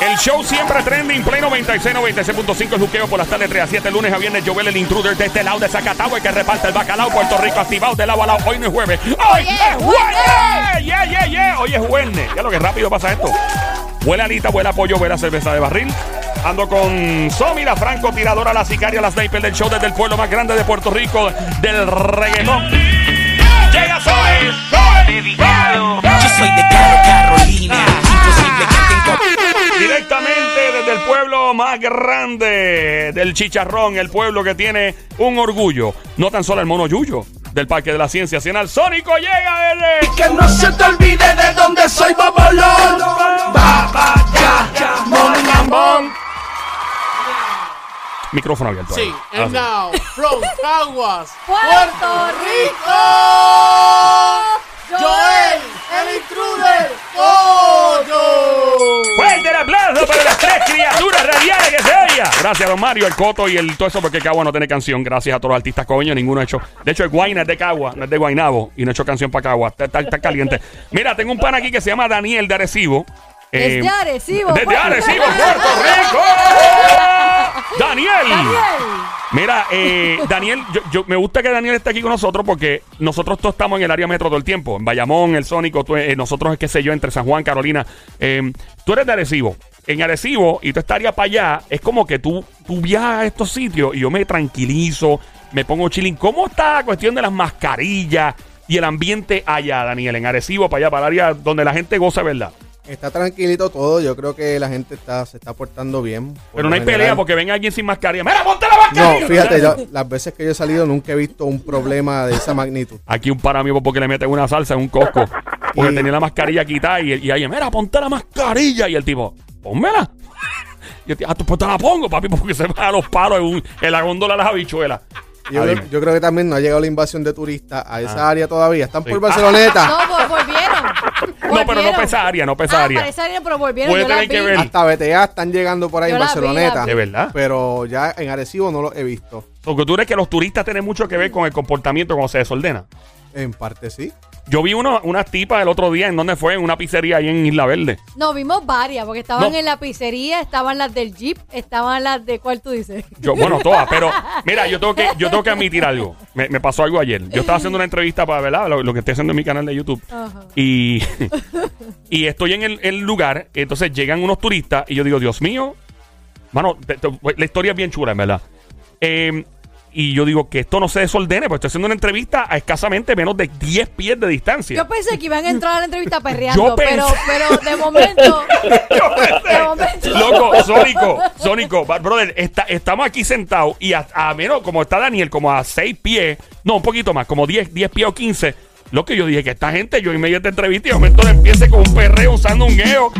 El show siempre trending, Play 96, 96.5 el juqueo por las tardes 3 a 7, lunes a viernes, Joel el intruder de este lado de Zacatau, el que reparte el bacalao, Puerto Rico activado de lado a lado, hoy no es jueves, hoy es jueves, yeah, yeah, yeah, hoy es jueves, ya lo que rápido pasa esto, huele alita, huele a pollo, huele cerveza de barril, ando con Somi, la franco tiradora, la sicaria, la sniper del show desde el pueblo más grande de Puerto Rico, del reggaetón, llega Somi, Somi, Yo soy de Caro Carolina. Imposible que tenga. Directamente desde el pueblo más grande del chicharrón, el pueblo que tiene un orgullo, no tan solo el mono Yuyo del Parque de la Ciencia, sino el Sónico llega desde... Que no se te olvide de dónde soy Bobolón. Baba, ya, ya, mon. Micrófono abierto. Sí, and now, from Caguas, Puerto Rico. Joel, Coyo. Fuerte el aplauso para las tres criaturas radiales que se oiga. Gracias, don Mario, el Coto y el todo eso, porque Cagua no tiene canción. Gracias a todos los artistas coño, ninguno ha hecho. De hecho, el Guayna es de Cagua, no es de Guaynabo, y no ha hecho canción para Cagua. Está, está- está caliente. Mira, tengo un pan aquí que se llama Daniel de Arecibo. Eh, Desde Arecibo. Desde Puerto Arecibo, Rico. Puerto Rico. Daniel. Daniel. Mira, eh, Daniel, yo, yo- me gusta que Daniel esté aquí con nosotros porque nosotros todos estamos en el área metro todo el tiempo. En Bayamón, el Sónico, tú, eh, nosotros, qué sé yo, entre San Juan, Carolina. Eh, tú eres de Arecibo. En Arecibo, y tú estarías para allá, es como que tú, tú viajas a estos sitios y yo me tranquilizo, me pongo chilling. ¿Cómo está la cuestión de las mascarillas y el ambiente allá, Daniel? En Arecibo, para allá, para el área donde la gente goza, ¿verdad? Está tranquilito todo, yo creo que la gente está, se está portando bien. por Pero no hay general. pelea porque ven alguien sin mascarilla. ¡Mira, ponte la mascarilla! No, fíjate, yo- las veces que yo he salido nunca he visto un problema de esa magnitud. Aquí un para amigo porque le meten una salsa en un cosco. Porque Y- tenía la mascarilla quitada y, y ahí, mira, ponte la mascarilla. Y el tipo, pónmela. Y el tío, ah, tú, pues te la pongo, papi, porque se va a los palos en, un- en la góndola de las habichuelas. Yo, Ah, creo, yo creo que también no ha llegado la invasión de turistas a esa área todavía. Están Sí. por Barceloneta. No, vol- volvieron. No, pero no Volvieron. pesa área, no pesa Ah, área. para esa área, pero volvieron. Puede tener que ver. Hasta BTA están llegando por ahí Yo en vi, Barceloneta. vi. ¿De verdad? Pero ya en Arecibo no lo he visto. Porque tú crees que los turistas tienen mucho que ver con el comportamiento cuando se desordena. En parte sí. Yo vi uno, unas tipas el otro día en donde fue, en una pizzería ahí en Isla Verde. No, vimos varias, porque estaban No. en la pizzería, estaban las del Jeep, estaban las de, ¿cuál tú dices? Yo, bueno, todas, pero mira, yo tengo que, yo tengo que admitir algo. Me, me pasó algo ayer. Yo estaba haciendo una entrevista para, ¿verdad? Lo, lo que estoy haciendo en mi canal de YouTube. Ajá. Y, y estoy en el, el lugar, entonces llegan unos turistas y yo digo, Dios mío, mano, te- te- la historia es bien chula, en verdad. Eh, y yo digo que esto no se desordene, pues estoy haciendo una entrevista a escasamente menos de 10 pies de distancia. Yo pensé que iban a entrar a la entrevista perreando, Yo pensé- pero, pero de momento, de momento. Loco, Sónico, Sónico, ba- brother, está- estamos aquí sentados y a, a menos, como está Daniel, como a 6 pies, no, un poquito más, como 10, 10 pies o 15. Lo que yo dije, que esta gente, yo en medio de esta entrevista y de momento empiece con un perreo usando un geo.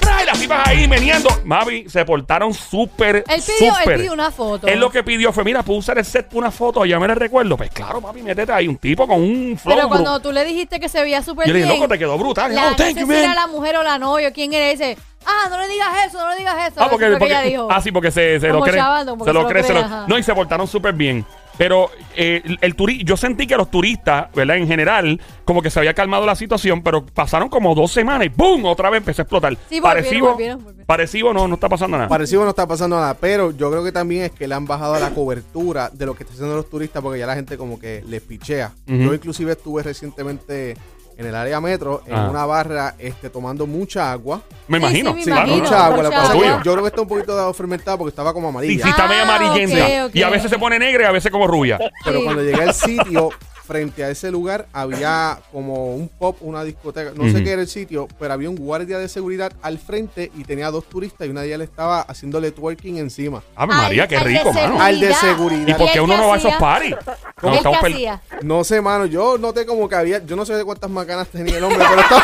¡Bra! Y las tipas ahí meneando. Mavi, se portaron súper, Él pidió, él pidió una foto. Él lo que pidió fue, mira, ¿puedo usar el set una foto? Ya me la recuerdo. Pues claro, papi, métete ahí. Un tipo con un flow. Pero cuando tú le dijiste que se veía súper Yo le bien. dije, loco, te quedó brutal. la, oh, thank no you, si era man. la mujer o la novia, quién era, dice, ah, no le digas eso, no le digas eso. Ah, porque, Eso ella dijo. ah, sí, porque se, se lo Como cree. chavando, porque se lo se lo cree. se cree, lo- ajá. no, y se portaron súper bien. Pero eh, el, el turi- yo sentí que los turistas, ¿verdad? En general, como que se había calmado la situación, pero pasaron como dos semanas y ¡boom! Otra vez empezó a explotar. Sí, parecido, volvieron, volvieron. parecido no, no está pasando nada. Parecido no está pasando nada, pero yo creo que también es que le han bajado la cobertura de lo que están haciendo los turistas porque ya la gente como que les pichea. Yo inclusive estuve recientemente en el área metro, en Ah. una barra, este, tomando mucha agua. me Sí, imagino. sí, me Sí, claro, imagino. mucha agua. Mucha agua. yo creo que está un poquito fermentada porque estaba como Sí, amarilla. sí, está media Ah, amarillenta. ok, ok. Y a veces se pone negra y a veces como rubia. Pero Sí. cuando llegué al sitio, frente a ese lugar, había como un pop, una discoteca. No sé qué era el sitio, pero había un guardia de seguridad al frente y tenía dos turistas y una de ellas le estaba haciéndole twerking encima. Ave María, Al- qué de rico, mano. Al de seguridad. ¿Y por qué uno no va a esos parties? ¿Él No? No sé, mano, yo noté como que había, yo no sé de cuántas macanas tenía el hombre, pero estaba,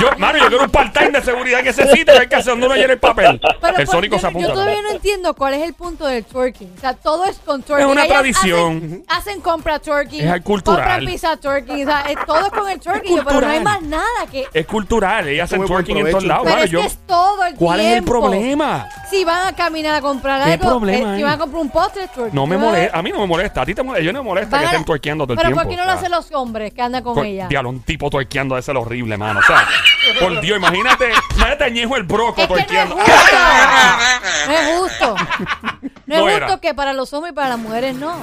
Yo, mano, yo quiero un part-time de seguridad en ese sitio que hay que hacer donde uno llena el papel. Pero el Sónico yo, se apunta. yo todavía no entiendo cuál es el punto del twerking. O sea, todo es con twerking. Es una Ellas tradición. Hacen, hacen compra twerking. Es cultural. Compran pizza twerking. O sea, es- todo es con el twerking. Yo, Pero no hay más nada que... Es cultural, ellas hacen twerking en todos lados. Pero es yo- que es todo el ¿Cuál es el problema? Si van a caminar a comprar ¿Qué algo, problema eh, hay? si van a comprar un postre, twerk. No me molesta, a mí no me molesta, a ti te molesta, yo no me molesta Van que estén tuerqueando todo el Pero tiempo. ¿por qué no lo sea. hacen los hombres que andan con Por- ella? Diablo, un tipo tuerqueando ese es lo horrible, mano. Sea, por Dios, imagínate, imagínate a Ñejo el broco Es que no es justo. No es justo. No es No justo era. que para los hombres y para las mujeres no.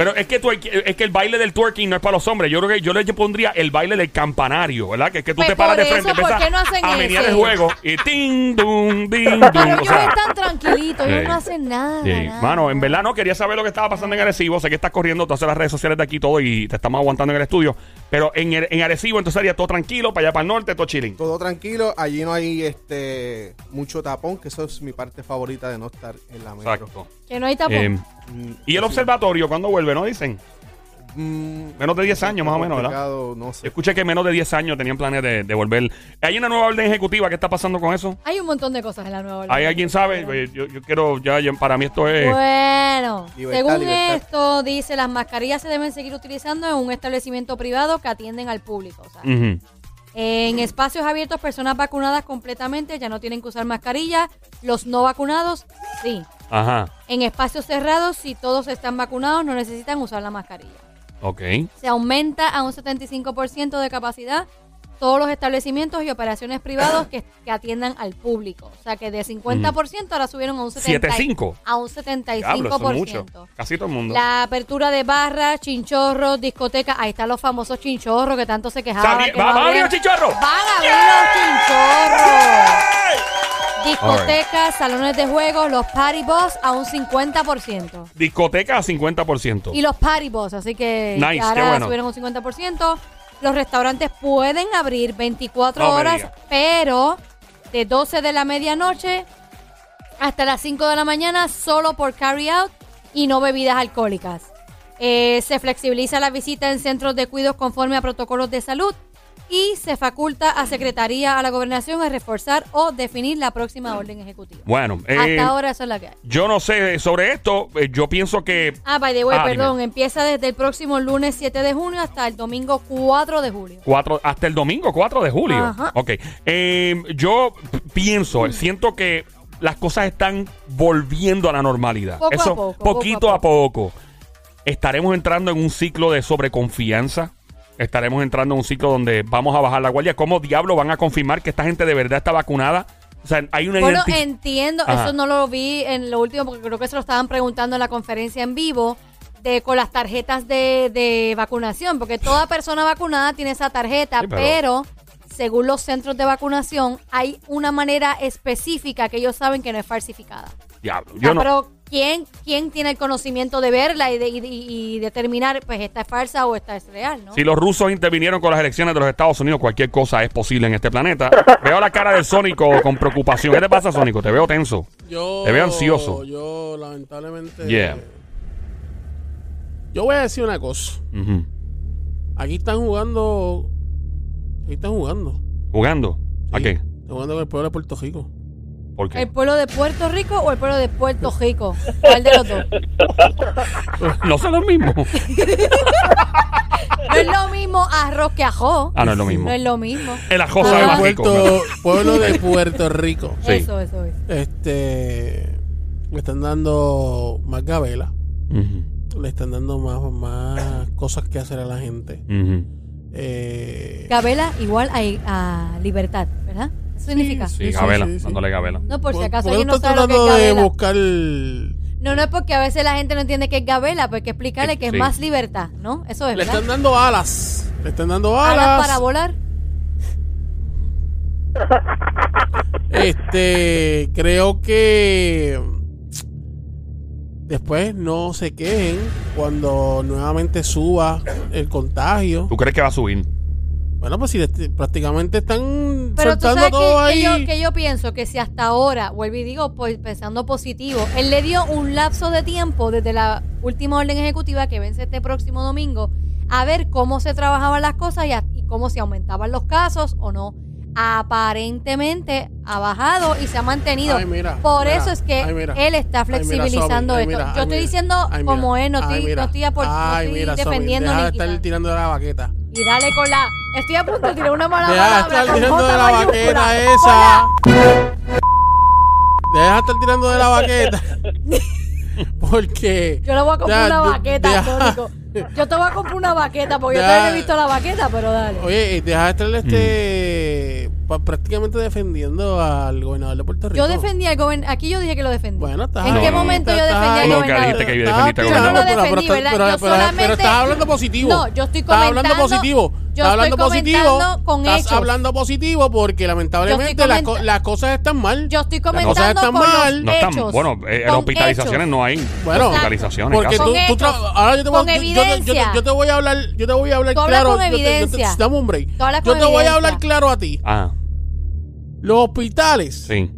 Pero es que, tuerque- es que el baile del twerking no es para los hombres. Yo creo que yo le pondría el baile del campanario, ¿verdad? Que es que tú Pues te paras de frente, eso, ¿por empiezas qué no hacen a menear el juego y ting, dum, ding, Pero dum. O ellos sea, están tranquilitos, ellos Sí. no hacen nada. Sí, nada. Mano, en verdad no quería saber lo que estaba pasando en Arecibo. Sé que estás corriendo, tú haces las redes sociales de aquí todo y te estamos aguantando en el estudio. Pero en, en Arecibo entonces sería todo tranquilo, para allá para el norte, todo chilling. Todo tranquilo, allí no hay este mucho tapón, que eso es mi parte favorita de no estar en la metro. Exacto. Que no hay tapón. Eh, y el observatorio, ¿cuándo vuelve? ¿No dicen? mm, Menos de 10 años más o menos, ¿verdad? No sé. escuché que menos de 10 años tenían planes de, de volver. ¿Hay una nueva orden ejecutiva? ¿Qué está pasando con eso? Hay un montón de cosas en la nueva orden. ¿Hay alguien sabe? Pues Yo, yo quiero, ya, para mí esto es... Bueno, Libertad, según libertad. esto, dice, las mascarillas se deben seguir utilizando en un establecimiento privado que atienden al público. O sea, Ujú. En espacios abiertos, personas vacunadas completamente ya no tienen que usar mascarilla. Los no vacunados, sí. Ajá, En espacios cerrados, si todos están vacunados, no necesitan usar la mascarilla. ok. Se aumenta a un 75% de capacidad todos los establecimientos y operaciones privados que, que atiendan al público. O sea que de 50% ahora subieron a un 70, 75. a un Diablo, eso es mucho. 75%. Casi todo el mundo. La apertura de barras, chinchorros, discotecas. Ahí están los famosos chinchorros que tanto se quejaban. Que ¿Va- no va a abrir los chinchorros? Van a abrir los chinchorros. Discotecas, salones de juegos, los party bus a un 50%. Discoteca a 50%. Y los party bus, así que Nice, ahora qué bueno. subieron un 50%. Los restaurantes pueden abrir 24 No me horas, diga. pero de 12 de la medianoche hasta las 5 de la mañana solo por carry out y no bebidas alcohólicas. Eh, se flexibiliza la visita en centros de cuidados conforme a protocolos de salud y se faculta a Secretaría a la Gobernación a reforzar o definir la próxima orden ejecutiva. Bueno, eh, Hasta ahora eso es la que hay. yo no sé sobre esto. eh, Yo pienso que Ah, by the way, Ah, perdón, dime. empieza desde el próximo lunes 7 de junio hasta el domingo 4 de julio. cuatro, hasta el domingo 4 de julio. Ajá. Ok. Eh, yo pienso, siento que las cosas están volviendo a la normalidad. Poco Eso, poco poquito a a poco. Estaremos entrando en un ciclo de sobreconfianza. Estaremos entrando en un ciclo donde vamos a bajar la guardia. ¿Cómo diablos van a confirmar que esta gente de verdad está vacunada? O sea, hay una Bueno, entiendo, Ajá. eso no lo vi en lo último porque creo que se lo estaban preguntando en la conferencia en vivo de con las tarjetas de, de vacunación, porque toda persona vacunada tiene esa tarjeta, Sí, pero- pero... según los centros de vacunación hay una manera específica que ellos saben que no es falsificada. Diablo, O sea, yo no- Pero ¿quién, ¿quién tiene el conocimiento de verla y, de- y- determinar, pues esta es falsa o esta es real, ¿no? Si los rusos intervinieron con las elecciones de los Estados Unidos, cualquier cosa es posible en este planeta. Veo la cara del Sónico con preocupación. ¿Qué te pasa, Sónico? Te veo tenso. Yo, Te veo ansioso. Yo, lamentablemente. Yeah. Yo voy a decir una cosa. Aquí están jugando. Aquí están jugando. ¿Jugando? ¿A Sí, qué? Están jugando con el pueblo de Puerto Rico. ¿Por qué? ¿El pueblo de Puerto Rico o el pueblo de Puerto Rico? ¿Cuál de los dos? No son los mismos. No es lo mismo arroz que ajo. Ah, no es lo mismo. No es lo mismo. El ajo Ah. sabe más rico. Puerto, pueblo de Puerto Rico. Sí. Eso, eso es. Este. Le están dando más gabela. Le están dando más, más cosas que hacer a la gente. ujú. Eh, Gabela igual a, a libertad, ¿verdad? Significa. Sí, Sí, sí, Gabela, sí, sí. dándole Gabela. No, por si ¿por- acaso alguien no estás sabe lo que es tratando de Gabela. buscar. No, no es porque a veces la gente no entiende qué es Gabela, pues hay que explicarle que Sí. es más libertad, ¿no? Eso es, Le ¿verdad? están dando alas. Le están dando Alas alas. para volar. Este, creo que después no se quejen cuando nuevamente suba el contagio. ¿Tú crees que va a subir? Bueno, pues si prácticamente están Pero tú soltando sabes todo que, ahí. que yo, que yo pienso que si hasta ahora, vuelvo y digo, pues pensando positivo, él le dio un lapso de tiempo desde la última orden ejecutiva que vence este próximo domingo a ver cómo se trabajaban las cosas y, a- y cómo se aumentaban los casos o no. Aparentemente ha bajado y se ha mantenido. Ay, mira, Por mira, eso es que ay, mira. él está flexibilizando ay, esto. yo estoy diciendo como es, no estoy, no estoy, no estoy defendiendo deja ni de estar tirando la baqueta. Y dale con la. Estoy a punto de tirar una mala Deja de palabra estar tirando de la Con esa. deja de estar tirando de la baqueta. Porque. Yo le voy a comprar Ya, una deja- Sónico. Yo te voy a comprar una baqueta porque yo todavía no he visto la baqueta, pero dale. Oye, y deja de estar Mm. este. pa- prácticamente defendiendo al gobernador de Puerto Rico. Yo defendía al gobernador. Aquí yo dije que lo defendí. Bueno, estás ¿En qué momento yo defendí al Nunca gobernador? dijiste que Estás defendiste al Yo no gobernador. lo defendí, ¿verdad? pero- Yo pero- solamente- pero estás hablando positivo. No, yo estoy Estás hablando comentando- positivo. Yo estás hablando estoy positivo. comentando con estás hechos. hablando positivo porque lamentablemente las, co- comenta- las cosas están mal. Yo estoy Las cosas comentando están con mal. los No están, hechos. bueno, eh, con hospitalizaciones hechos. no hay Bueno, hospitalizaciones. Porque tú, hechos, ahora yo te voy, con yo- yo, te- yo te- evidencia. yo te voy a hablar, yo te voy a hablar claro. con yo te- yo te- evidencia. dame un break. Yo te voy a hablar claro a ti. Ah, Los hospitales, sí.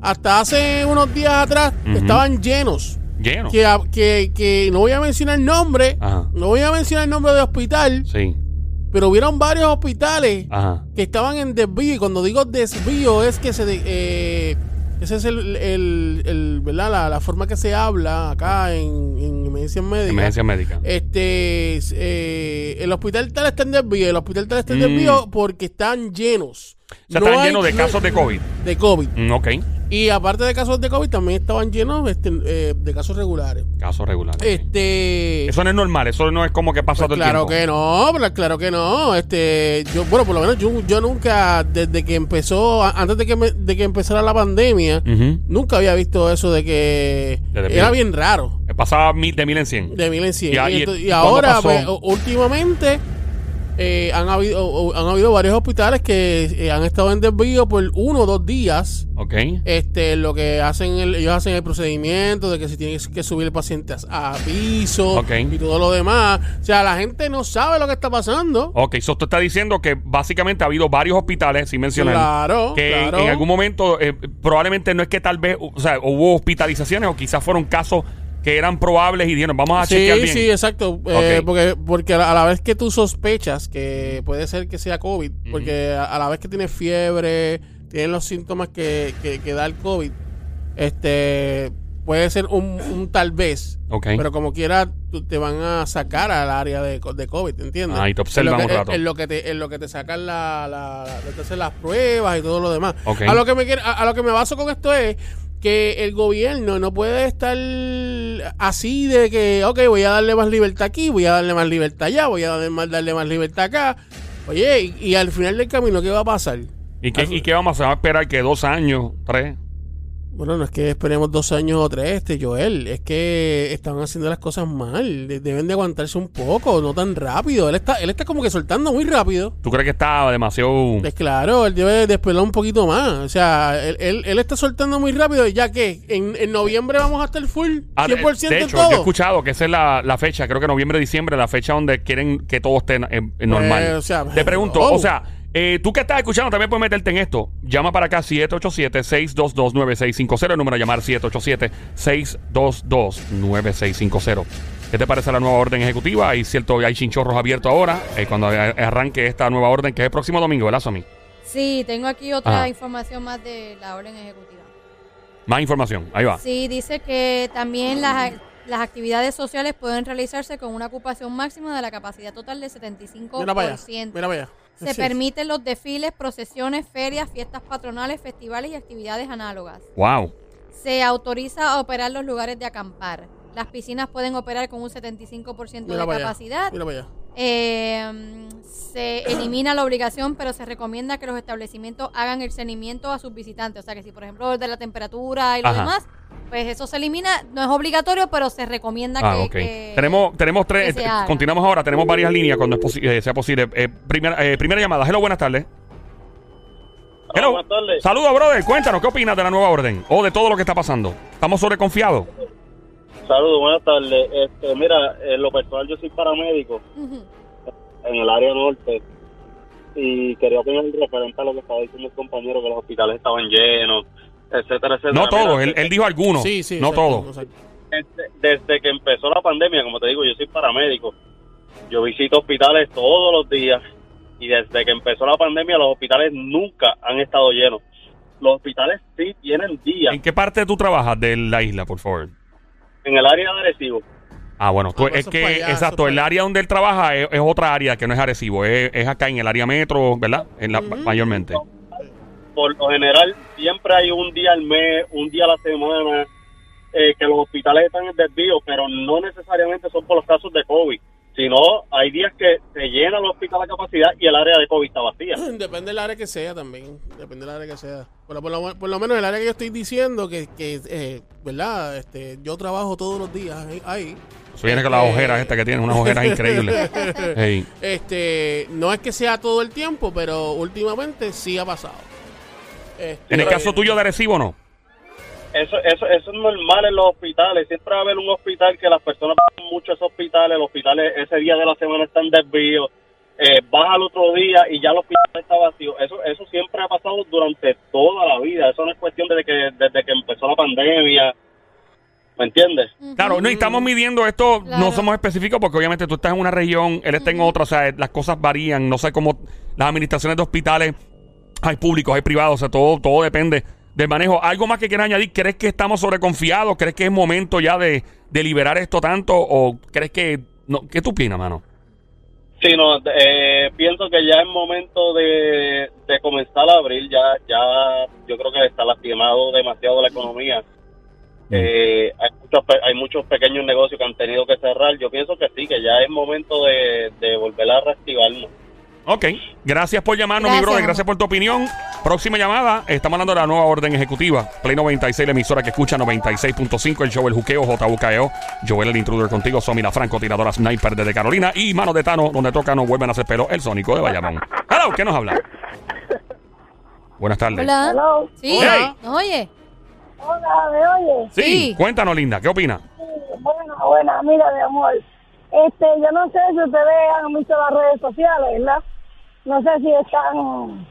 hasta hace unos días atrás, estaban llenos. Lleno. Que, que, que no voy a mencionar el nombre, Ajá. no voy a mencionar el nombre de hospital, Sí. Pero hubieron varios hospitales Ajá. que estaban en desvío. Y cuando digo desvío, es que se. de- eh, ese es el, el, el- ¿verdad? La, la forma que se habla acá en, en emergencias médicas. Emergencia médica. Este, es, eh, el hospital tal está en desvío, el hospital tal está en Mm. desvío porque están llenos. O sea, No están hay- llenos de casos de COVID. De COVID. Mm, ok. Y aparte de casos de COVID, también estaban llenos este, eh, de casos regulares. Casos regulares. Este. Eso no es normal, eso no es como que pasa pues todo el claro tiempo. que no, pero claro que no. Este, yo, bueno, por lo menos yo, yo nunca, desde que empezó, a- antes de que, me- de que empezara la pandemia, Ujú. nunca había visto eso de que De era bien raro. Pasaba mil, de mil en cien. De mil en cien. Y a- Y, y- ento- y ¿y cuándo ahora, pasó? pues, u- últimamente, eh, han, habido, han habido varios hospitales que eh, han estado en desvío por uno o dos días. Ok. Este, lo que hacen, el- ellos hacen el procedimiento de que si tienen que subir el paciente a, a piso y todo lo demás. O sea, la gente no sabe lo que está pasando. Ok, eso tú estás diciendo que básicamente ha habido varios hospitales, sin mencionar, Claro, que en- claro. en algún momento eh, probablemente no es que tal vez, o sea, hubo hospitalizaciones o quizás fueron casos que eran probables y dijeron, vamos a Sí, chequear bien. sí, exacto. Eh, porque porque a la, vez que tú sospechas que puede ser que sea COVID, porque a, a la vez que tienes fiebre, tienes los síntomas que, que, que da el COVID, este puede ser un, un tal vez. Pero como quiera, tú- te van a sacar al área de, de COVID, ¿entiendes? Ah, y te observan un rato. En lo que te, en lo que te sacan la, la, las pruebas y todo lo demás. A lo que me a, a lo que me baso con esto es que el gobierno no puede estar así de que, ok, voy a darle más libertad aquí, voy a darle más libertad allá, voy a darle más, darle más libertad acá. Oye, y, y al final del camino, ¿qué va a pasar? ¿Y, qué, ¿Y qué vamos a esperar? ¿Que dos años? ¿Tres? Bueno, no es que esperemos dos años o tres, este Joel. Es que están haciendo las cosas mal. De- Deben de aguantarse un poco, no tan rápido. Él está, él está como que soltando muy rápido. ¿Tú crees que está demasiado...? Pues claro, él debe despelar un poquito más. O sea, él, él, él está soltando muy rápido. Ya que en, en noviembre vamos a estar full, 100% Ah, de, hecho, todo. yo he escuchado que esa es la, la fecha, creo que noviembre, diciembre, la fecha donde quieren que todo esté en, en normal. Eh, o sea, Te pregunto, oh. o sea, eh, tú que estás escuchando también puedes meterte en esto. Llama para acá 787-622-9650, el número a llamar 787-622-9650. ¿Qué te parece la nueva orden ejecutiva? Hay cierto, hay chinchorros abiertos ahora, eh, cuando arranque esta nueva orden, que es el próximo domingo, ¿verdad, Somi? Sí, tengo aquí otra Ajá. información más de la orden ejecutiva. Más información, ahí va. Sí, dice que también las, las actividades sociales pueden realizarse con una ocupación máxima de la capacidad total del 75%. Mira para allá. Mira para allá. Se Sí. permiten los desfiles, procesiones, ferias, fiestas patronales, festivales y actividades análogas. Wow. Se autoriza a operar los lugares de acampar. Las piscinas pueden operar con un 75% Mira de allá. capacidad. Mira para allá. Eh, se elimina la obligación, pero se recomienda que los establecimientos hagan el seguimiento a sus visitantes. O sea, que si, por ejemplo, de la temperatura y lo Ajá. demás, pues eso se elimina. No es obligatorio, pero se recomienda Ah, que, ok. que- tenemos, tenemos tres. que se eh, haga. continuamos ahora. Tenemos varias líneas cuando es posi- eh, sea posible. Eh, primera, eh, primera llamada. Hello, buenas tardes. Hello. buenas tardes. Saludos, brother. Cuéntanos, ¿qué opinas de la nueva orden? O de todo lo que está pasando. ¿Estamos sobreconfiados? Saludos, buenas tardes. Este, mira, en lo personal yo soy paramédico en el área norte y quería opinar referente a lo que estaba diciendo el compañero, que los hospitales estaban llenos, etcétera, etcétera. No todos. Mira, Él, él dijo algunos. Sí, sí. no todos. Desde, desde que empezó la pandemia, como te digo, yo soy paramédico. Yo visito hospitales todos los días y desde que empezó la pandemia los hospitales nunca han estado llenos. Los hospitales sí tienen días ¿En qué parte tú trabajas de la isla, por favor? En el área de Arecibo. Ah, bueno, tú- Ah, pues es eso que, es para allá, eso exacto, el área donde él trabaja es, es otra área que no es Arecibo, es, es acá en el área metro, ¿verdad? En la, Mayormente. por lo general siempre hay un día al mes, un día a la semana eh, que los hospitales están en desvío, pero no necesariamente son por los casos de COVID, sino hay días que se llena el hospital a capacidad y el área de COVID está vacía. Depende del área que sea también. Depende del área que sea. Por lo, por lo- por lo menos el área que yo estoy diciendo, que, que eh, ¿verdad? Este, yo trabajo todos los días ahí. ahí. Eso viene con las Eh, ojeras esta que tiene, unas ojeras increíbles. Este, no es que sea todo el tiempo, pero últimamente sí ha pasado. Este, En el caso tuyo de Arecibo, ¿no? Eso, eso, eso es normal en los hospitales. Siempre va a haber un hospital que las personas van mucho a ese hospital. El hospital ese día de la semana está en desvío. Eh, vas al otro día y ya el hospital está vacío. Eso, eso siempre ha pasado durante toda la vida. Eso no es cuestión desde que, desde que empezó la pandemia. ¿Me entiendes? Claro, no, y estamos midiendo esto, no somos específicos porque obviamente tú estás en una región, él está en otra, o sea, las cosas varían, no sé cómo las administraciones de hospitales, hay públicos, hay privados, o sea, todo, todo depende del manejo. ¿Algo más que quieras añadir? ¿Crees que estamos sobreconfiados? ¿Crees que es momento ya de, de liberar esto tanto? ¿O crees que... No, ¿Qué tú opinas, mano? Sí, no, eh, pienso que ya es momento de, de comenzar a abrir. Ya, ya yo creo que está lastimado demasiado la economía. Eh, hay, muchos, hay muchos pequeños negocios que han tenido que cerrar. Yo pienso que sí, que ya es momento de, de volver a reactivarnos. Ok, gracias por llamarnos, mi brother, gracias por tu opinión. Próxima llamada, estamos hablando de la nueva orden ejecutiva. Play 96, la emisora que escucha 96.5, el show El Juqueo, JUKEO, Joel el Intruder contigo, Somi la Franco, tiradora sniper desde Carolina y Mano de Tano, donde toca no vuelven a hacer pelo, el sónico de Bayamón. Hello, ¿qué nos habla? Buenas tardes. Hola. Hello. Sí, Hey. ¿nos oye? Hola, ¿me oye? Sí, Sí. cuéntanos, linda, ¿qué opina? Sí, buena, buena, mira, mi amor. Este, yo no sé si ustedes han visto las redes sociales, ¿verdad? No sé si están...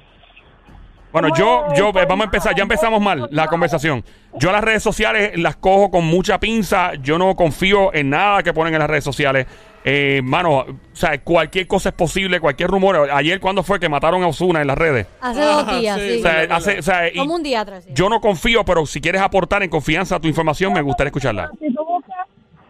Bueno, yo, yo, vamos a empezar, ya empezamos mal la conversación. Yo las redes sociales las cojo con mucha pinza, yo no confío en nada que ponen en las redes sociales. Eh, mano, o sea, cualquier cosa es posible, cualquier rumor. Ayer, ¿cuándo fue que mataron a Osuna en las redes? Hace dos días, sí, sí. O sea, hace- o sea, y Como un día atrás. sí. yo no confío, pero si quieres aportar en confianza tu información, me gustaría escucharla. Si tú buscas,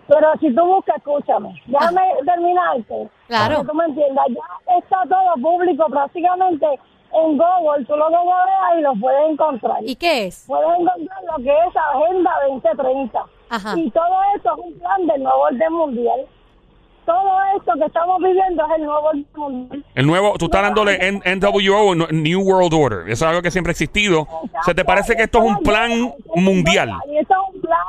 pero si tú buscas, escúchame, déjame terminarte. Claro. Que tú me entiendas, ya está todo público prácticamente en Google, tú lo googleas y lo puedes encontrar. ¿Y qué es? Puedes encontrar lo que es Agenda 2030. Ajá. Y todo esto es un plan del nuevo orden mundial. Todo esto que estamos viviendo es el nuevo mundial. El nuevo, tú estás dándole N- NWO, New World Order. Eso es algo que siempre ha existido. ¿Se te parece que esto es un plan mundial? Y esto es un plan,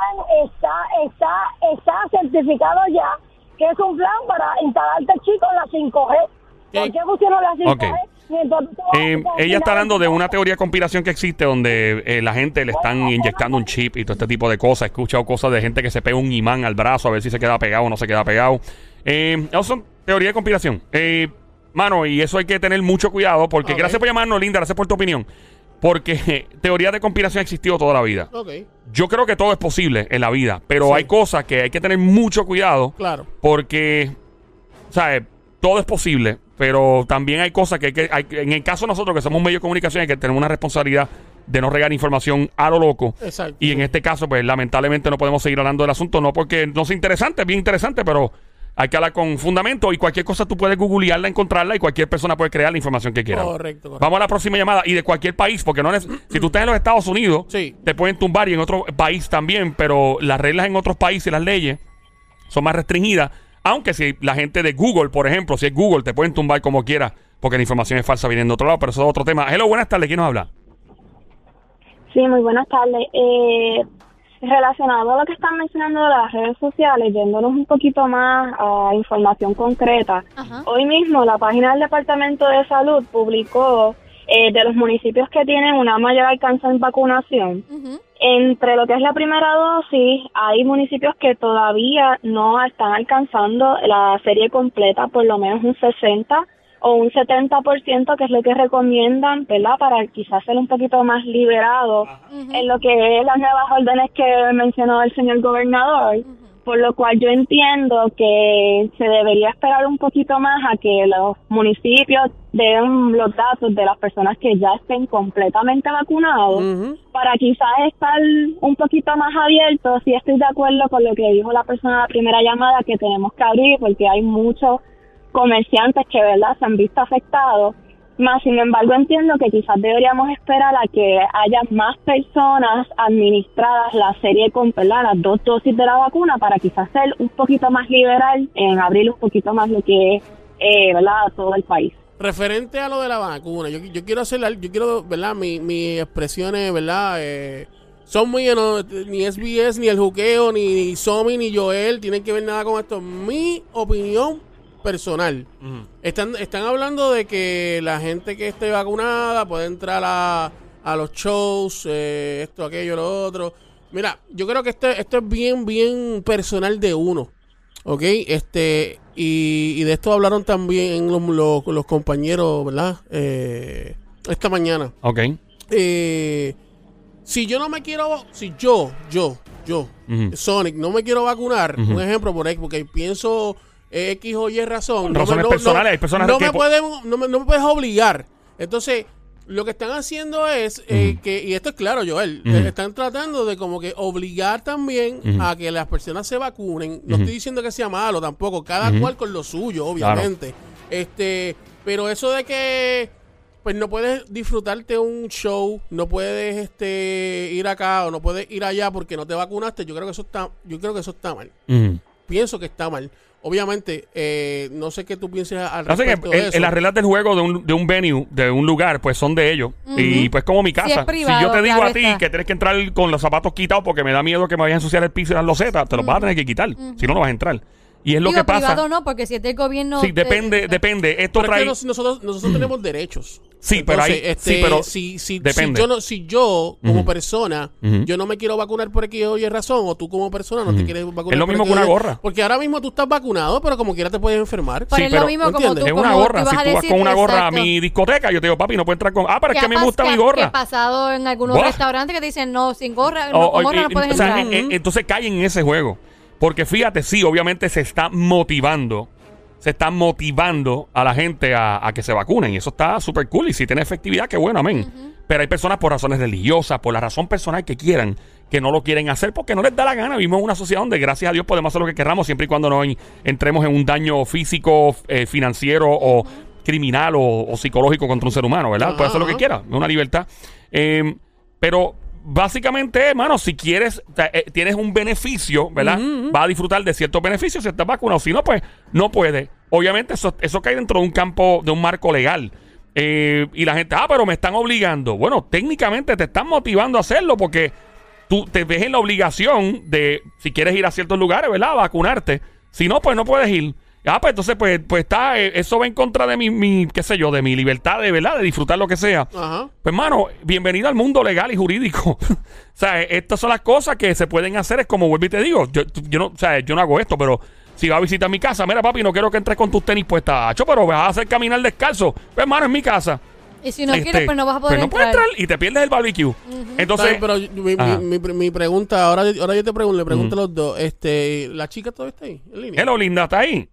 está, está, está certificado ya, que es un plan para instalarte chicos en la 5G. ¿Por ¿Qué? pusieron la 5G? Ok. Mientras tú te vas Eh, ella está hablando de una teoría de conspiración que existe donde eh, la gente le están inyectando un chip y todo este tipo de cosas. He escuchado cosas de gente que se pega un imán al brazo a ver si se queda pegado o no se queda pegado. Eh, son teorías de conspiración. Eh, mano, y eso hay que tener mucho cuidado porque gracias por llamarnos, Linda, gracias por tu opinión. Porque teoría de conspiración ha existido toda la vida. Ok, Yo creo que todo es posible en la vida, pero Sí. hay cosas que hay que tener mucho cuidado claro. porque, ¿sabes? Todo es posible, pero también hay cosas que hay que, hay que- en el caso de nosotros que somos un medio de comunicación, hay que tener una responsabilidad de no regar información a lo loco. Exacto. Y en este caso, pues lamentablemente no podemos seguir hablando del asunto, no porque no sea interesante, es bien interesante, pero hay que hablar con fundamento y cualquier cosa tú puedes googlearla, encontrarla y cualquier persona puede crear la información que quiera. Correcto, correcto. Vamos a la próxima llamada y de cualquier país, porque no si tú estás en los Estados Unidos, Sí. te pueden tumbar y en otro país también, pero las reglas en otros países y las leyes son más restringidas. Aunque si la gente de Google, por ejemplo, si es Google, te pueden tumbar como quiera, porque la información es falsa viniendo de otro lado, pero eso es otro tema. Hello, buenas tardes, ¿quién nos habla? Sí, muy buenas tardes. Eh, relacionado a lo que están mencionando de las redes sociales, yéndonos un poquito más a información concreta, Ajá. hoy mismo la página del Departamento de Salud publicó eh, de los municipios que tienen una mayor alcance en vacunación. Entre lo que es la primera dosis, hay municipios que todavía no están alcanzando la serie completa, por lo menos un 60 o un 70%, que es lo que recomiendan, ¿verdad? Para quizás ser un poquito más liberado en lo que es las nuevas órdenes que mencionó el señor gobernador. Por lo cual yo entiendo que se debería esperar un poquito más a que los municipios den los datos de las personas que ya estén completamente vacunados para quizás estar un poquito más abiertos, sí estoy de acuerdo con lo que dijo la persona en la primera llamada, que tenemos que abrir porque hay muchos comerciantes que, ¿verdad?, se han visto afectados. Más sin embargo, entiendo que quizás deberíamos esperar a que haya más personas administradas la serie con las dos dosis de la vacuna para quizás ser un poquito más liberal en abrir un poquito más lo que es eh, ¿verdad? todo el país. Referente a lo de la vacuna, yo, yo quiero hacer, yo quiero, ¿verdad? Mi- Mis expresiones, ¿verdad? Eh, son muy, no, ni SBS, ni el juqueo, ni, ni Somi, ni Joel, tienen que ver nada con esto. Mi opinión personal. están, están hablando de que la gente que esté vacunada puede entrar a, a los shows, eh, esto, aquello, lo otro. Mira, yo creo que esto, esto es bien, bien personal de uno. ¿Ok? Este, y, y de esto hablaron también los, los- los compañeros, ¿verdad? Eh, esta mañana. Ok. Eh, si yo no me quiero, si yo, yo, yo. Sonic, no me quiero vacunar, un ejemplo por ahí, porque pienso X o Y razón. no me- Razones no- personales, no- hay personas no que me pueden, no me, no me puedes obligar. Entonces, lo que están haciendo es eh, que, y esto es claro, Joel, eh, están tratando de como que obligar también a que las personas se vacunen. No estoy diciendo que sea malo tampoco, cada cual con lo suyo, obviamente. Este, pero eso de que pues no puedes disfrutarte un show, no puedes este ir acá o no puedes ir allá porque no te vacunaste, yo creo que eso está yo creo que eso está mal. Pienso que está mal. Obviamente, eh, no sé qué tú pienses al Así que respecto de en, eso. en las reglas del juego de un, de un venue, de un lugar, pues son de ellos. Y pues como mi casa. privado, si yo te digo claro a ti está. que tienes que entrar con los zapatos quitados porque me da miedo que me vayan a ensuciar el piso y las losetas, te los vas a tener que quitar. Si no, no vas a entrar. Y es lo Digo, que pasa. privado no, porque si es del gobierno... sí, depende, eh, depende. Esto Pero es que trae. nos- nosotros, nosotros tenemos derechos. Sí, pero hay- este, sí, pero si, si, depende. si yo, no, si yo como Ujú. persona, Ujú. yo no me quiero vacunar por X o Y razón, o tú como persona no te Ujú. quieres vacunar Es lo por mismo que una gorra. Porque ahora mismo tú estás vacunado, pero como quiera te puedes enfermar. Pero Sí, es pero- lo mismo como ¿entiendes? tú, es una como gorra. tú Si vas tú a vas decir, con una gorra a exacto. mi discoteca, yo te digo, papi, no puedes entrar con. Ah, pero es que ¿Qué me ha pas- gusta mi gorra. ha pasado en algunos restaurantes que te dicen, no, sin gorra, no, con o- gorra no puedes o sea, entrar. eh, eh, entonces caen en ese juego. Porque fíjate, sí, obviamente se está motivando. Se está motivando a la gente a, a que se vacunen. Y eso está súper cool. Y si tiene efectividad, qué bueno, amén. Pero hay personas por razones religiosas, por la razón personal que quieran, que no lo quieren hacer porque no les da la gana. Vivimos en una sociedad donde, gracias a Dios, podemos hacer lo que queramos siempre y cuando no en- entremos en un daño físico, eh, financiero o criminal o, o psicológico contra un ser humano, ¿verdad? Puede hacer lo que quiera, es una libertad. Eh, pero básicamente, hermano, si quieres, eh, tienes un beneficio, ¿verdad? Vas a disfrutar de ciertos beneficios si estás vacunado. Si no, pues no puede. Obviamente, eso, eso cae dentro de un campo, de un marco legal. Eh, y la gente, ah, pero me están obligando. Bueno, técnicamente te están motivando a hacerlo porque tú te ves en la obligación de, si quieres ir a ciertos lugares, ¿verdad? A vacunarte. Si no, pues no puedes ir. Ah, pues entonces, pues, pues está, eh, eso va en contra de mi, mi, qué sé yo, de mi libertad de, ¿verdad? De disfrutar lo que sea. Ajá. Pues, mano, bienvenido al mundo legal y jurídico. o sea, estas son las cosas que se pueden hacer. Es como vuelvo y te digo, yo, yo no, o sea, yo no hago esto, pero si vas a visitar mi casa, mira, papi, no quiero que entres con tus tenis puestas, Acho, pero vas a hacer caminar descalzo. Pues, hermano, es mi casa. Y si no Este, quieres, pues no vas a poder pues no puedes entrar. entrar y te pierdes el barbecue. Entonces, pero mi, mi- Ajá. mi- mi pregunta, ahora, ahora yo te pregunto, le pregunto a los dos, este, ¿la chica todavía está ahí? En línea. hello, linda, ¿está ahí?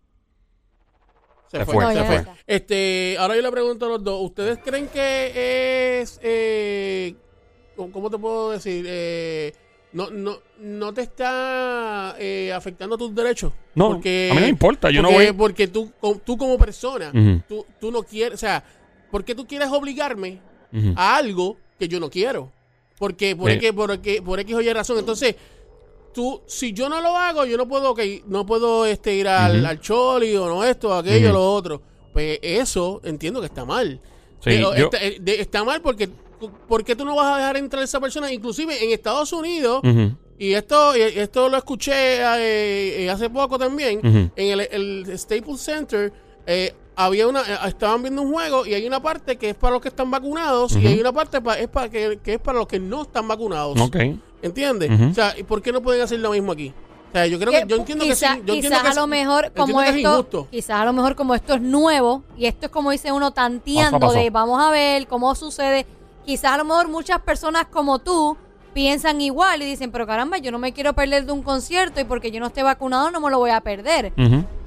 Se Se fue, fue. No, se fue. Este, ahora yo le pregunto a los dos, ¿ustedes creen que es, eh, ¿cómo te puedo decir? Eh, no, no, no te está eh, afectando tus derechos. No, porque, a mí no importa, yo no voy- Porque tú, tú como persona, Ujú. tú, tú no quieres, o sea, ¿por qué tú quieres obligarme a algo que yo no quiero? Porque, por, Eh. X, por, X, por X o Y razón. Entonces, tú, si yo no lo hago, yo no puedo, ok, no puedo este, ir al, al choli o no esto, aquello, lo otro. Pues eso entiendo que está mal. Sí, Pero yo- está, eh, está mal porque ¿por qué tú no vas a dejar entrar a esa persona? Inclusive en Estados Unidos, y esto y esto lo escuché eh, eh, hace poco también, en el, el Staples Center eh, había una estaban viendo un juego y hay una parte que es para los que están vacunados y hay una parte pa- es para que, que es para los que no están vacunados. Ok. ¿Entiendes? O sea, ¿y por qué no pueden hacer lo mismo aquí? O sea, yo creo Que que yo entiendo quizá- que sí, yo entiendo quizás que a lo mejor como es esto injusto. quizás a lo mejor como esto es nuevo y esto es como dice uno tanteando Paso a paso. de vamos a ver cómo sucede quizás a lo mejor muchas personas como tú piensan igual y dicen pero caramba yo no me quiero perder de un concierto y porque yo no esté vacunado no me lo voy a perder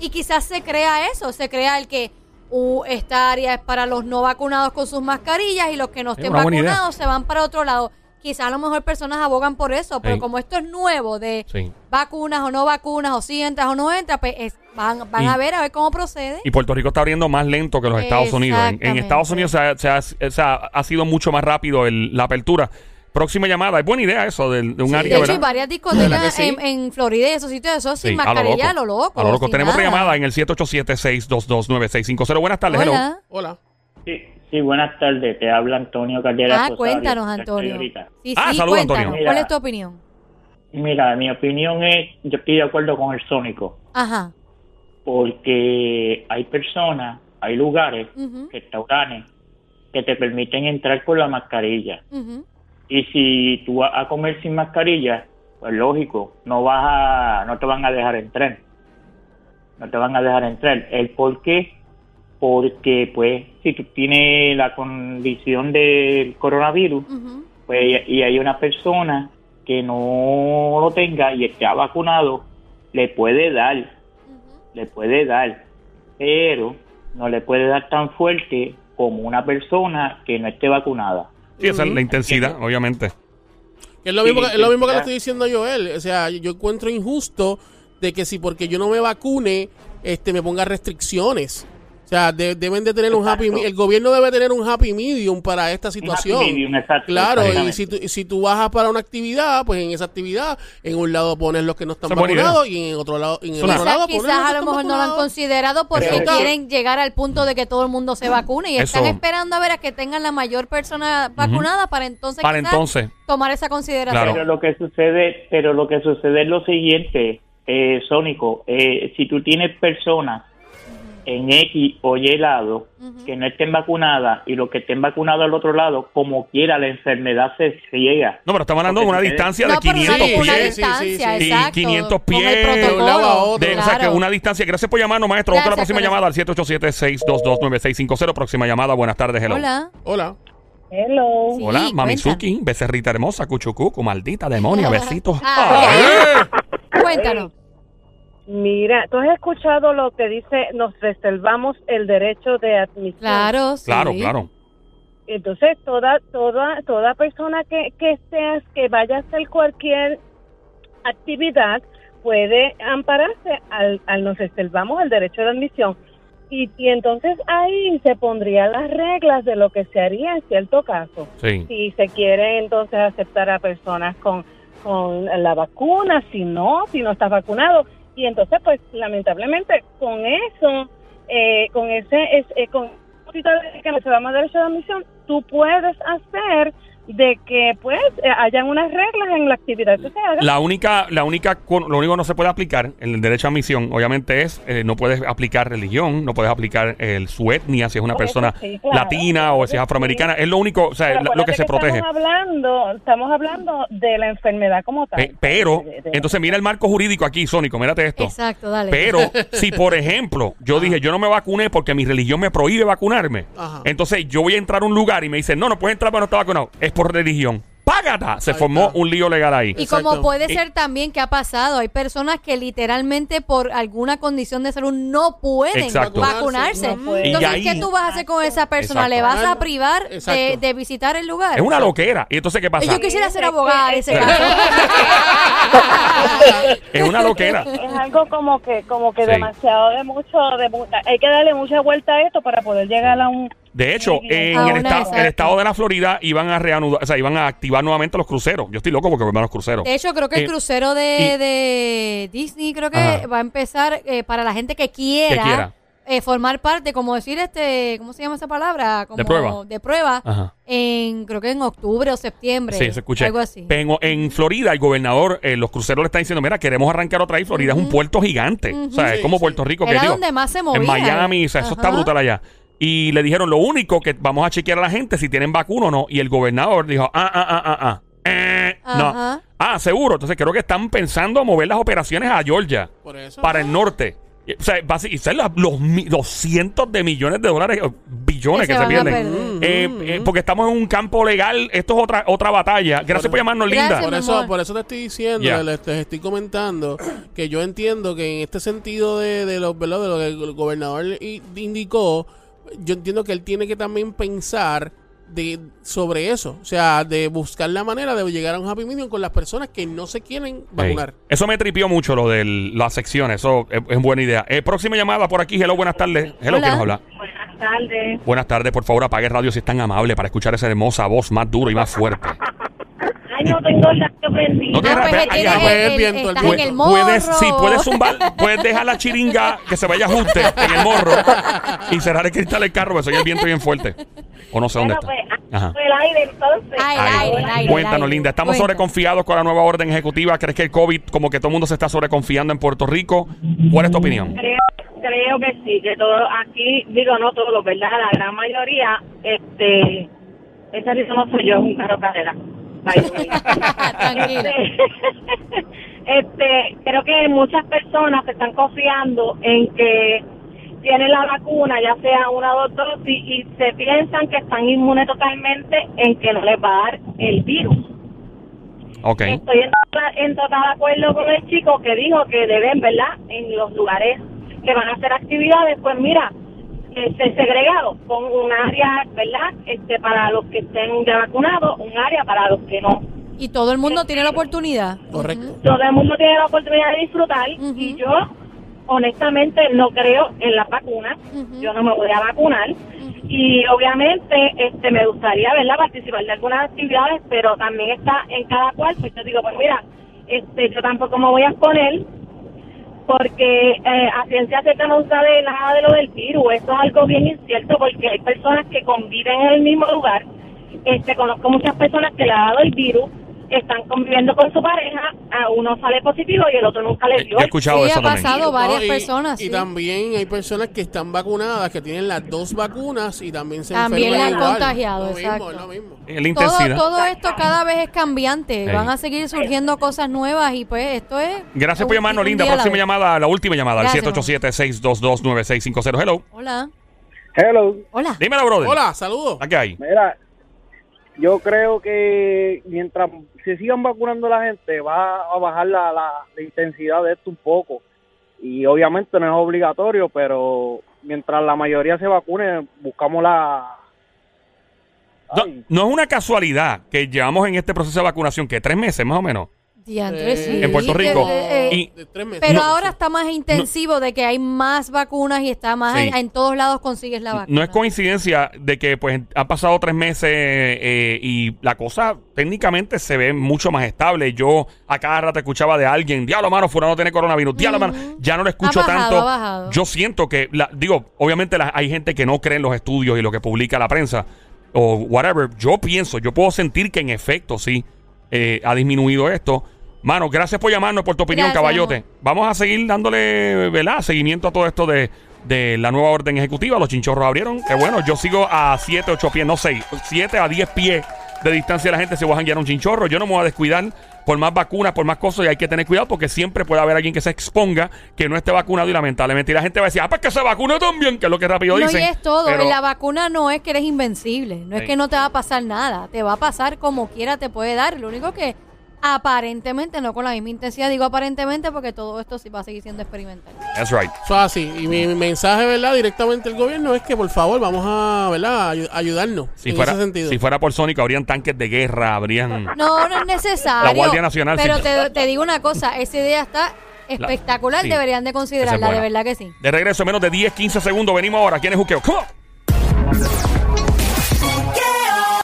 y quizás se crea eso se crea el que uh, esta área es para los no vacunados con sus mascarillas y los que no estén idea. vacunados se van para otro lado quizás a lo mejor personas abogan por eso pero Sí. como esto es nuevo de Sí. vacunas o no vacunas, o si entras o no entras, pues es van, van Y- a ver a ver cómo procede. Y Puerto Rico está abriendo más lento que los Estados Unidos. En, en Exactamente. Estados Unidos se ha, se ha- se ha- ha sido mucho más rápido el- la apertura. Próxima llamada. Es buena idea eso de, de un de área, hecho, hay ¿verdad? varias ¿Verdad que discotecas sí? en, en Florida y esos sitios, eso sin Sí, mascarilla, a lo loco. A lo loco. sin Tenemos otra nada. llamada en el 787-622-9650. Buenas tardes, hello. Hola. Hola. Sí, sí, buenas tardes. Te habla Antonio Caldera. Ah, Rosario, cuéntanos, Antonio. Sí, Ah, saludos. Antonio. ¿Cuál es tu opinión? Mira, mi opinión es, yo estoy de acuerdo con el Sónico, Ajá. porque hay personas, hay lugares, Ujú, restaurantes, que te permiten entrar con la mascarilla. Y si tú vas a comer sin mascarilla, pues lógico, no vas a, no te van a dejar entrar. No te van a dejar entrar. ¿El por qué? Porque, pues, si tú tienes la condición del coronavirus, pues y- hay una persona que no lo tenga y está vacunado, le puede dar, le puede dar, pero no le puede dar tan fuerte como una persona que no esté vacunada. Sí, esa es la intensidad, obviamente. Es lo mismo, que, es lo mismo que le estoy diciendo yo a él. O sea, yo encuentro injusto de que si porque yo no me vacune, este, me ponga restricciones. O sea, de- deben de tener un happy el gobierno debe tener un happy medium para esta situación. happy medium, exacto, claro, y si tú, si tú bajas para una actividad, pues en esa actividad, en un lado pones los que no están vacunados y en otro lado, en el Suena. otro Quizás, lado pones quizás los que a lo están mejor no lo han considerado porque Pero- quieren llegar al punto de que todo el mundo se vacune y están esperando a ver a que tengan la mayor persona vacunada para entonces Para quizás entonces. tomar esa consideración. Claro. Pero lo que sucede, pero lo que sucede es lo siguiente, eh, Sónico, eh, si tú tienes personas en X o Y lado que no estén vacunadas y los que estén vacunados al otro lado, como quiera la enfermedad se ciega. No, pero estamos hablando de una distancia de pero una, 500 una pies. pies. Sí, sí, distancia, sí. Y exacto. 500 con pies de un lado a otro. De, o sea, que Claro. una distancia. Gracias por llamarnos, maestro. Vamos con la Gracias, próxima corazón. llamada al 787-622-9650. Próxima llamada. Buenas tardes, hello. Hola. Hola. Hello. Sí, Hola. Mamizuki, becerrita hermosa, cuchucucu, maldita demonia, besitos. Ah, ¡Eh! Cuéntanos. Mira, tú has escuchado lo que dice, nos reservamos el derecho de admisión. Claro, sí. Claro, claro. Entonces, toda toda toda persona que que esté que vaya a hacer cualquier actividad puede ampararse al, al nos reservamos el derecho de admisión. Y, y entonces ahí se pondrían las reglas de lo que se haría en cierto caso. Sí. Si se quiere entonces aceptar a personas con, con la vacuna, si no, si no estás vacunado. Y entonces, pues lamentablemente con eso, eh, con ese, es, eh, con que nos damos derecho de admisión, tú puedes hacer de que pues eh, hayan unas reglas en la actividad que se haga. La única, la única, lo único que no se puede aplicar en el derecho a admisión, obviamente, es eh, no puedes aplicar religión, no puedes aplicar el, su etnia, si es una Por persona sí, claro. latina o si es afroamericana. Es lo único, o sea, Pero lo- lo que se protege. Estamos hablando, estamos hablando de la enfermedad como tal. Pe- pero, De- de- entonces mira el marco jurídico aquí, Sónico, mírate esto. Exacto, dale. Pero si, por ejemplo, yo dije, yo no me vacuné porque mi religión me prohíbe vacunarme, Ajá. entonces yo voy a entrar a un lugar y me dicen, no, no puedes entrar porque no está vacunado. Es por religión. ¡Págata! Se Ahí formó está. un lío legal ahí. Y Exacto. como puede ser también que ha pasado, hay personas que literalmente por alguna condición de salud no pueden Exacto. vacunarse. No Entonces, ahí- ¿qué tú vas a hacer con esa persona? Exacto. ¿Le vas a privar de, visitar el lugar? Es una loquera. ¿Y entonces qué pasa? Yo quisiera ser abogada de ese caso. Es una loquera. Es algo como que como que Sí. demasiado de mucho de hay que darle mucha vuelta a esto para poder llegar a un De hecho, en el, esta- estado de la Florida iban a reanudar, o sea, iban a activar nuevamente los cruceros. Yo estoy loco porque vuelvan los cruceros. De hecho, creo que el Eh, crucero y- de, de Disney creo que Ajá. va a empezar eh, para la gente que quiera, quiera. eh, formar parte, como decir este, ¿cómo se llama esa palabra? Como prueba. De prueba. Ajá. En creo que en octubre o septiembre. Sí, se escucha. Algo así. En, en Florida, el gobernador, eh, los cruceros le están diciendo, mira, queremos arrancar otra vez. Florida es un puerto gigante. O sea, es como. Puerto Rico. que Era digo, donde más se movía. En Miami, o sea, eso está brutal allá. Y le dijeron, lo único que vamos a chequear a la gente si tienen vacuna o no. Y el gobernador dijo, ah, ah, ah, ah, ah. Eh, no. Ah, seguro. Entonces creo que están pensando mover las operaciones a Georgia. Por eso. Para el norte. Y, O sea, y son los, los, los cientos de millones de dólares, billones Que que, se a pierden. perder. Eh, eh, porque estamos en un campo legal. Esto es otra otra batalla. Gracias por, Por- llamarnos, Gracias, Linda. Por eso, por eso te estoy diciendo, te estoy comentando que yo entiendo que en este sentido de, de, lo, ¿verdad? de lo que el gobernador indicó, yo entiendo que él tiene que también pensar de sobre eso. O sea, de buscar la manera de llegar a un happy medium con las personas que no se quieren vacunar. Eso me tripió mucho lo de las secciones. Eso es, es buena idea. Eh, próxima llamada por aquí. Hello, buenas tardes. Hello. ¿quién nos habla? Buenas tardes. Buenas tardes. Por favor, apague radio si es tan amable para escuchar esa hermosa voz más duro y más fuerte. No tengo el radio prendido. No te Ah, pues ay, pues, el- el el- viento, el estás en el morro. Puedes, sí, puedes zumbar, puedes dejar la chiringa que se vaya ajuste en el morro y cerrar el cristal del carro, porque soy el viento bien fuerte. O no sé dónde Bueno, está. pues, Ajá. el aire entonces. Ay, Ay, aire, el aire, Cuéntanos, el aire. Linda. Estamos Cuenta. sobreconfiados con la nueva orden ejecutiva. ¿Crees que el COVID, como que todo el mundo se está sobreconfiando en Puerto Rico? ¿Cuál es tu opinión? Creo, creo que sí, que todo aquí, digo no todos, ¿verdad? La gran mayoría, este, esa no soy yo, es un carro carrera. Tranquila. Este, este, creo que muchas personas se están confiando en que tienen la vacuna, ya sea una o dos dosis, y se piensan que están inmunes totalmente en que no les va a dar el virus. Ok. Estoy en, total- en total acuerdo con el chico que dijo que deben, ¿verdad? En los lugares que van a hacer actividades, pues mira, este, segregado con un área, ¿verdad? Este, para los que estén ya vacunados, un área para los que no. Y todo el mundo tiene la oportunidad. Correcto. Todo el mundo tiene la oportunidad de disfrutar y yo honestamente no creo en las vacunas. Ujú. Yo no me voy a vacunar y obviamente este me gustaría verla participar de algunas actividades, pero también está en cada cual. Pues yo digo, pues mira, este yo tampoco me voy a exponer porque eh, a ciencia cierta no sabe nada de lo del virus. Esto es algo bien incierto porque hay personas que conviven en el mismo lugar. Este conozco muchas personas que le ha dado el virus, están conviviendo con su pareja, a uno sale positivo y el otro nunca le dio. He escuchado Sí, eso ha también. pasado varias No, y- personas. Y sí. también hay personas que están vacunadas, que tienen las dos vacunas y también se También enferman le han igual. contagiado, Lo mismo, exacto. es lo mismo. La todo, intensidad. todo esto cada vez es cambiante. Sí. Van a seguir surgiendo cosas nuevas y pues esto es... Gracias por llamarnos, Linda. la Próxima vez. llamada, la última llamada, al Gracias, 787-622-9650. Hello. Hola. Hello. Hola. Dímelo, brother. Hola, saludos. ¿A qué hay? Mira, yo creo que mientras se sigan vacunando la gente va a bajar la, la, la intensidad de esto un poco. Y obviamente no es obligatorio, pero mientras la mayoría se vacune, buscamos la... No, no es una casualidad que llevamos en este proceso de vacunación, que tres meses más o menos. Diantre, sí. En Puerto Rico. eh, eh, Y- pero no, ahora está más intensivo de que hay más vacunas y está más Sí. en, en todos lados consigues la vacuna. No es coincidencia de que pues han pasado tres meses eh, y la cosa técnicamente se ve mucho más estable. Yo a cada rato escuchaba de alguien, diablo mano, fulano tiene coronavirus, diablo mano, ya no lo escucho Ha bajado, tanto. ha bajado. Yo siento que, la, digo, obviamente la- hay gente que no cree en los estudios y lo que publica la prensa o whatever. Yo pienso, yo puedo sentir que en efecto sí eh, ha disminuido esto. Mano, gracias por llamarnos, por tu opinión, Gracias, caballote. amor. Vamos a seguir dándole, ¿verdad? Seguimiento a todo esto de, de la nueva orden ejecutiva. Los chinchorros abrieron. Que bueno, yo sigo a 7, 8 pies, no 6, 7 a 10 pies de distancia de la gente se va a janguear un chinchorro. Yo no me voy a descuidar por más vacunas, por más cosas, y hay que tener cuidado porque siempre puede haber alguien que se exponga que no esté vacunado y lamentablemente y la gente va a decir, ah, pues que se vacune también, que es lo que rápido No, dicen. y es todo. Pero- La vacuna no es que eres invencible. No es que no te va a pasar nada. Te va a pasar como quiera te puede dar. Lo único que aparentemente, no con la misma intensidad, digo aparentemente porque todo esto sí va a seguir siendo experimental. That's right. Eso es así. Y mi, mi mensaje, ¿verdad? Directamente al gobierno es que por favor vamos a, ¿verdad? Ayu- ayudarnos Si en fuera, ese sentido. si fuera por Sónico, habrían tanques de guerra, habrían... No, no es necesario. La Guardia Nacional Pero sí. te, te digo una cosa, esa idea está espectacular, sí. deberían de es considerarla, de verdad que sí. De regreso en menos de 10, 15 segundos. Venimos ahora. ¿Quién es Juqueo? Come on.